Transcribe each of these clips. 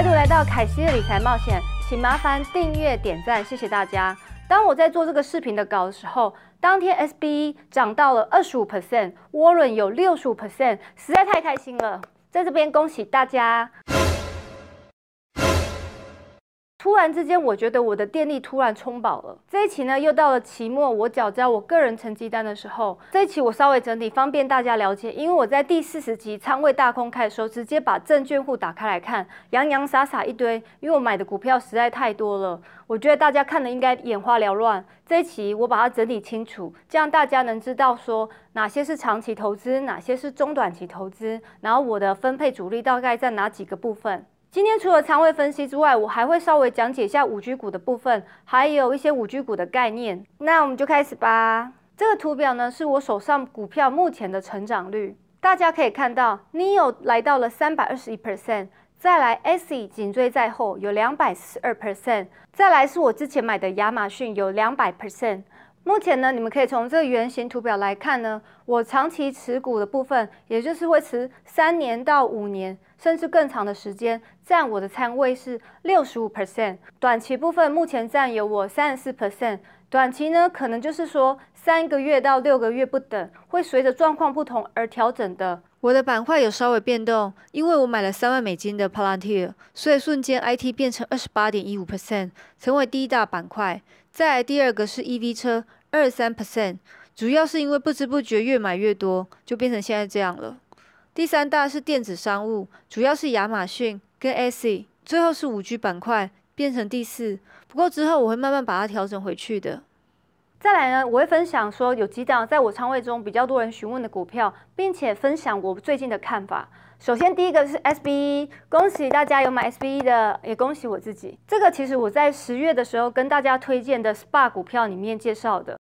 再度来到凯西的理财冒险，请麻烦订阅、点赞，谢谢大家。当我在做这个视频的稿的时候，当天 S B 涨到了二十五 percent，Warren 有六十五 percent，实在太开心了，在这边恭喜大家。突然之间，我觉得我的电力突然充饱了。这一期呢，又到了期末，我缴交我个人成绩单的时候。这一期我稍微整理，方便大家了解。因为我在第四十集仓位大空开的时候，直接把证券户打开来看，洋洋洒洒一堆。因为我买的股票实在太多了，我觉得大家看的应该眼花缭乱。这一期我把它整理清楚，这样大家能知道说哪些是长期投资，哪些是中短期投资，然后我的分配主力大概在哪几个部分。今天除了仓位分析之外，我还会稍微讲解一下五 G 股的部分，还有一些五 G 股的概念。那我们就开始吧。这个图表呢，是我手上股票目前的成长率。大家可以看到，NEO 来到了三百二十一 percent，再来 SE 紧追在后，有两百四十二 percent，再来是我之前买的亚马逊有两百 percent。目前呢，你们可以从这个圆形图表来看呢，我长期持股的部分，也就是会持三年到五年，甚至更长的时间，占我的仓位是六十五 percent。短期部分目前占有我三十四 percent。短期呢，可能就是说三个月到六个月不等，会随着状况不同而调整的。我的板块有稍微变动，因为我买了三万美金的 Palantir，所以瞬间 IT 变成二十八点一五 percent，成为第一大板块。再来第二个是 EV 车，二三 percent，主要是因为不知不觉越买越多，就变成现在这样了。第三大是电子商务，主要是亚马逊跟 AC，最后是五 G 板块，变成第四。不过之后我会慢慢把它调整回去的。再来呢，我会分享说有几档在我仓位中比较多人询问的股票，并且分享我最近的看法。首先，第一个是 SBE，恭喜大家有买 SBE 的，也恭喜我自己。这个其实我在十月的时候跟大家推荐的 SPA 股票里面介绍的。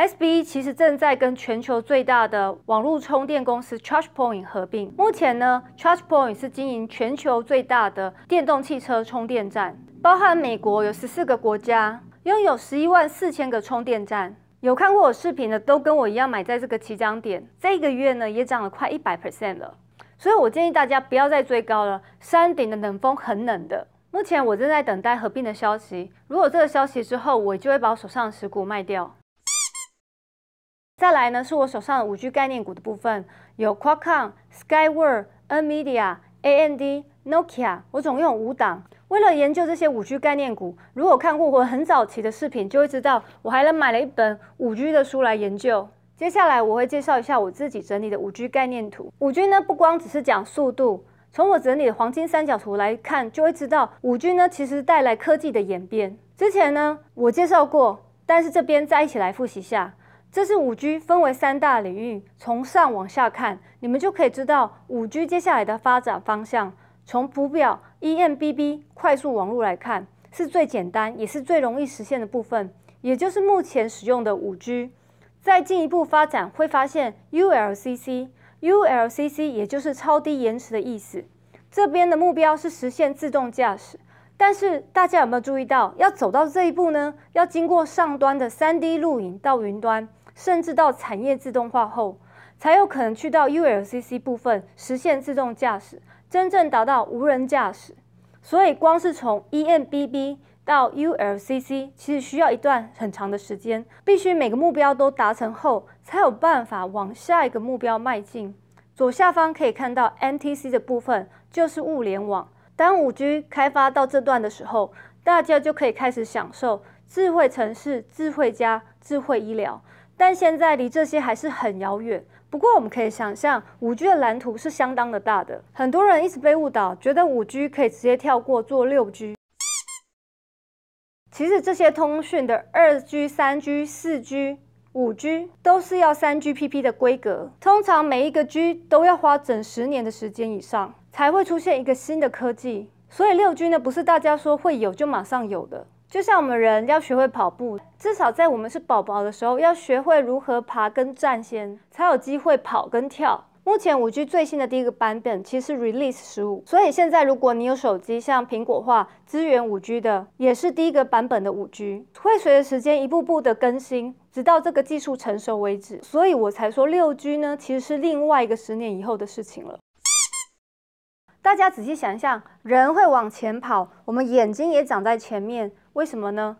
S B 其实正在跟全球最大的网络充电公司 ChargePoint 合并。目前呢，ChargePoint 是经营全球最大的电动汽车充电站，包含美国有十四个国家，拥有十一万四千个充电站。有看过我视频的，都跟我一样买在这个起涨点，这个月呢也涨了快一百 percent 了，所以我建议大家不要再追高了。山顶的冷风很冷的，目前我正在等待合并的消息，如果这个消息之后，我就会把我手上的持股卖掉。再来呢，是我手上的五 G 概念股的部分，有 Qualcomm、Skyworth、Nvidia、AMD、Nokia，我总共有五档。为了研究这些五 G 概念股，如果看过我很早期的视频，就会知道我还能买了一本五 G 的书来研究。接下来我会介绍一下我自己整理的五 G 概念图。五 G 呢不光只是讲速度，从我整理的黄金三角图来看，就会知道五 G 呢其实带来科技的演变。之前呢我介绍过，但是这边再一起来复习下，这是五 G 分为三大领域，从上往下看，你们就可以知道五 G 接下来的发展方向。从图表 EMBB 快速网络来看，是最简单也是最容易实现的部分，也就是目前使用的五 G。再进一步发展，会发现 ULCC，ULCC 也就是超低延迟的意思。这边的目标是实现自动驾驶，但是大家有没有注意到，要走到这一步呢？要经过上端的 3D 录影到云端，甚至到产业自动化后，才有可能去到 ULCC 部分实现自动驾驶。真正达到无人驾驶，所以光是从 EMBB 到 ULCC，其实需要一段很长的时间，必须每个目标都达成后，才有办法往下一个目标迈进。左下方可以看到 NTC 的部分，就是物联网。当 5G 开发到这段的时候，大家就可以开始享受智慧城市、智慧家、智慧医疗。但现在离这些还是很遥远。不过我们可以想象，五 G 的蓝图是相当的大的。很多人一直被误导，觉得五 G 可以直接跳过做六 G。其实这些通讯的二 G、三 G、四 G、五 G 都是要三 GPP 的规格，通常每一个 G 都要花整十年的时间以上，才会出现一个新的科技。所以六 G 呢，不是大家说会有就马上有的。就像我们人要学会跑步，至少在我们是宝宝的时候，要学会如何爬跟站先，才有机会跑跟跳。目前五 G 最新的第一个版本其实是 Release 十五，所以现在如果你有手机，像苹果化支援五 G 的，也是第一个版本的五 G，会随着时间一步步的更新，直到这个技术成熟为止。所以我才说六 G 呢，其实是另外一个十年以后的事情了。大家仔细想一想，人会往前跑，我们眼睛也长在前面，为什么呢？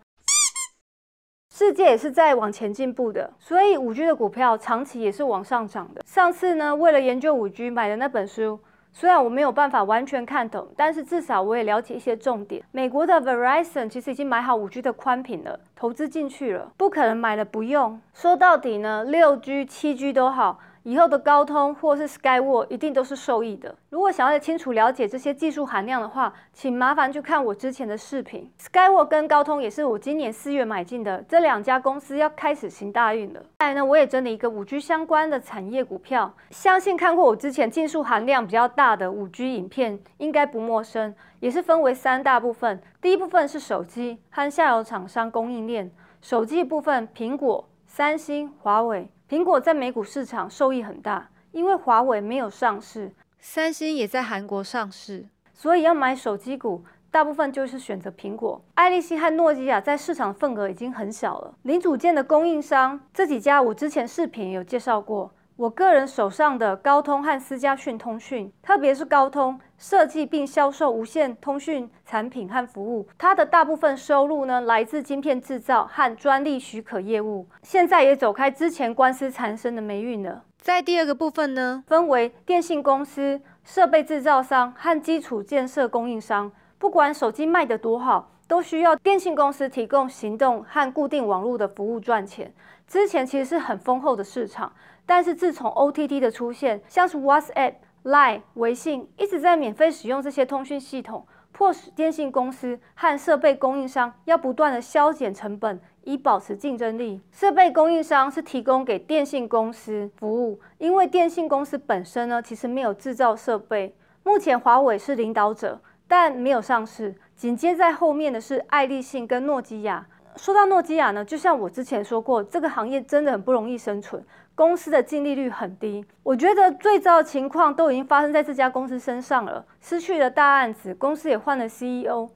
世界也是在往前进步的，所以五 G 的股票长期也是往上涨的。上次呢，为了研究五 G 买的那本书。虽然我没有办法完全看懂，但是至少我也了解一些重点。美国的 Verizon 其实已经买好五 G 的宽频了，投资进去了，不可能买了不用。说到底呢，六 G、七 G 都好。以后的高通或是 Skyward 一定都是受益的。如果想要清楚了解这些技术含量的话，请麻烦去看我之前的视频。Skyward 跟高通也是我今年四月买进的，这两家公司要开始行大运了。再来呢，我也整理一个五 G 相关的产业股票，相信看过我之前技术含量比较大的五 G 影片，应该不陌生。也是分为三大部分，第一部分是手机和下游厂商供应链。手机部分，苹果、三星、华为。苹果在美股市场受益很大，因为华为没有上市，三星也在韩国上市，所以要买手机股，大部分就是选择苹果。爱立信和诺基亚在市场份额已经很小了。零组件的供应商这几家，我之前视频有介绍过。我个人手上的高通和思佳讯通讯，特别是高通设计并销售无线通讯产品和服务，它的大部分收入呢来自晶片制造和专利许可业务，现在也走开之前官司缠身的霉运了。在第二个部分呢，分为电信公司、设备制造商和基础建设供应商，不管手机卖得多好，都需要电信公司提供行动和固定网络的服务赚钱。之前其实是很丰厚的市场。但是自从 OTT 的出现，像是 WhatsApp、Line、微信一直在免费使用这些通讯系统，迫使电信公司和设备供应商要不断的削减成本，以保持竞争力。设备供应商是提供给电信公司服务，因为电信公司本身呢其实没有制造设备。目前华为是领导者，但没有上市。紧接在后面的是爱立信跟诺基亚。说到诺基亚呢，就像我之前说过，这个行业真的很不容易生存。公司的净利率很低，我觉得最糟的情况都已经发生在这家公司身上了，失去了大案子，公司也换了 CEO。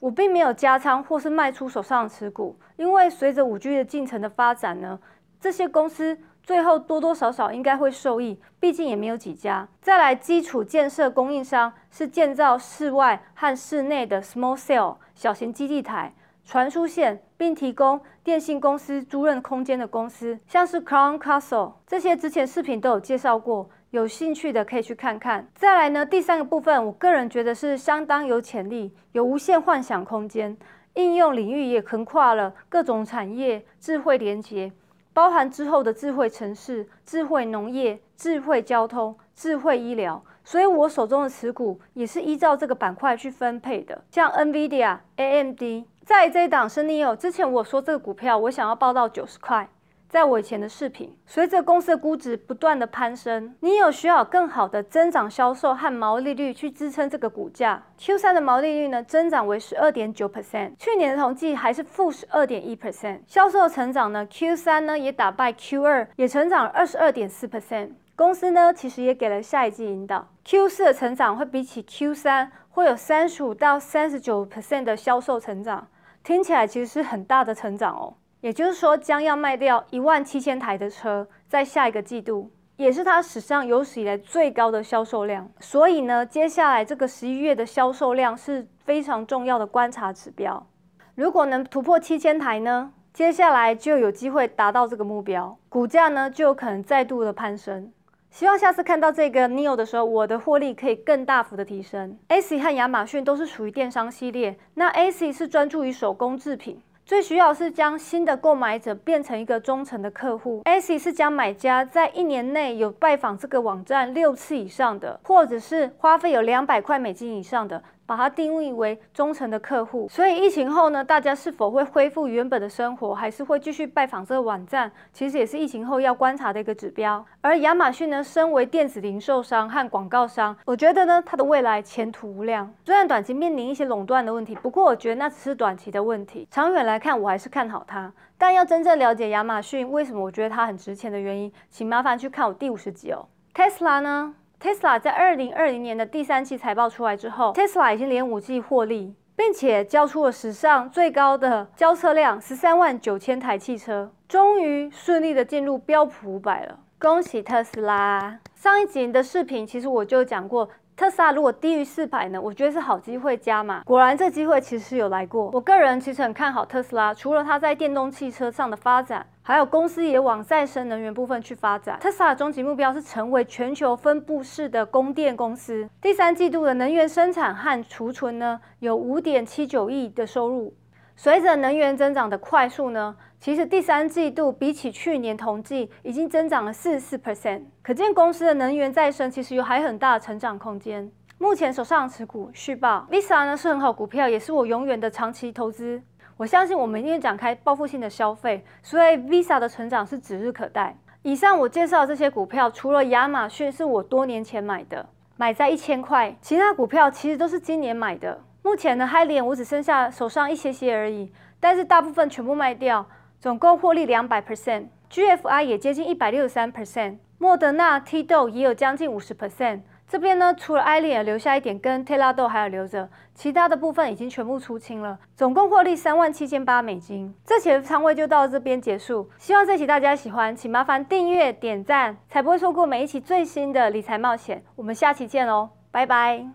我并没有加仓或是卖出手上的持股，因为随着五 G 的进程的发展呢，这些公司最后多多少少应该会受益，毕竟也没有几家。再来，基础建设供应商是建造室外和室内的 small cell 小型基地台。传输线，并提供电信公司租赁空间的公司，像是 Crown Castle 这些，之前视频都有介绍过，有兴趣的可以去看看。再来呢，第三个部分，我个人觉得是相当有潜力，有无限幻想空间，应用领域也横跨了各种产业，智慧连接，包含之后的智慧城市、智慧农业、智慧交通、智慧医疗。所以我手中的持股也是依照这个板块去分配的，像 NVIDIA、AMD。在这一档是 Neo，之前我说这个股票我想要报到九十块，在我以前的视频，随着公司的估值不断的攀升，Neo 需要更好的增长销售和毛利率去支撑这个股价。Q 三的毛利率呢增长为十二点九 percent，去年的统计还是负十二点一 percent，销售成长呢 Q 三呢也打败 Q 二，也成长二十二点四 percent。公司呢其实也给了下一季引导，Q 四的成长会比起 Q 三会有三十五到三十九 percent 的销售成长。听起来其实是很大的成长哦，也就是说将要卖掉一万七千台的车，在下一个季度，也是它史上有史以来最高的销售量。所以呢，接下来这个十一月的销售量是非常重要的观察指标。如果能突破七千台呢，接下来就有机会达到这个目标，股价呢就有可能再度的攀升。希望下次看到这个 Neo 的时候，我的获利可以更大幅的提升。AC 和亚马逊都是属于电商系列，那 AC 是专注于手工制品，最需要是将新的购买者变成一个忠诚的客户。AC 是将买家在一年内有拜访这个网站六次以上的，或者是花费有两百块美金以上的。把它定义为忠诚的客户，所以疫情后呢，大家是否会恢复原本的生活，还是会继续拜访这个网站，其实也是疫情后要观察的一个指标。而亚马逊呢，身为电子零售商和广告商，我觉得呢，它的未来前途无量。虽然短期面临一些垄断的问题，不过我觉得那只是短期的问题，长远来看，我还是看好它。但要真正了解亚马逊为什么我觉得它很值钱的原因，请麻烦去看我第五十集哦。Tesla 呢？Tesla 在二零二零年的第三期财报出来之后，Tesla 已经连五季获利，并且交出了史上最高的交车量十三万九千台汽车，终于顺利的进入标普五百了。恭喜特斯拉！上一集的视频其实我就讲过特斯拉如果低于四百呢，我觉得是好机会加码。果然这机会其实是有来过。我个人其实很看好特斯拉，除了它在电动汽车上的发展，还有公司也往再生能源部分去发展。特斯拉的终极目标是成为全球分布式的供电公司。第三季度的能源生产和储存呢，有五点七九亿的收入。随着能源增长的快速呢，其实第三季度比起去年同季已经增长了四十四 percent，可见公司的能源再生其实有还很大的成长空间。目前手上持股续报，Visa 呢是很好股票，也是我永远的长期投资。我相信我们一定展开报复性的消费，所以 Visa 的成长是指日可待。以上我介绍的这些股票，除了亚马逊是我多年前买的，买在一千块，其他股票其实都是今年买的。目前呢，嗨脸我只剩下手上一些些而已，但是大部分全部卖掉，总共获利两百 percent。GFI 也接近一百六十三 percent，莫德纳、T 豆也有将近五十 percent。这边呢，除了艾脸留下一点，跟 t 拉豆还有留着，其他的部分已经全部出清了，总共获利三万七千八美金。这期的仓位就到这边结束，希望这期大家喜欢，请麻烦订阅点赞，才不会错过每一期最新的理财冒险。我们下期见喽，拜拜。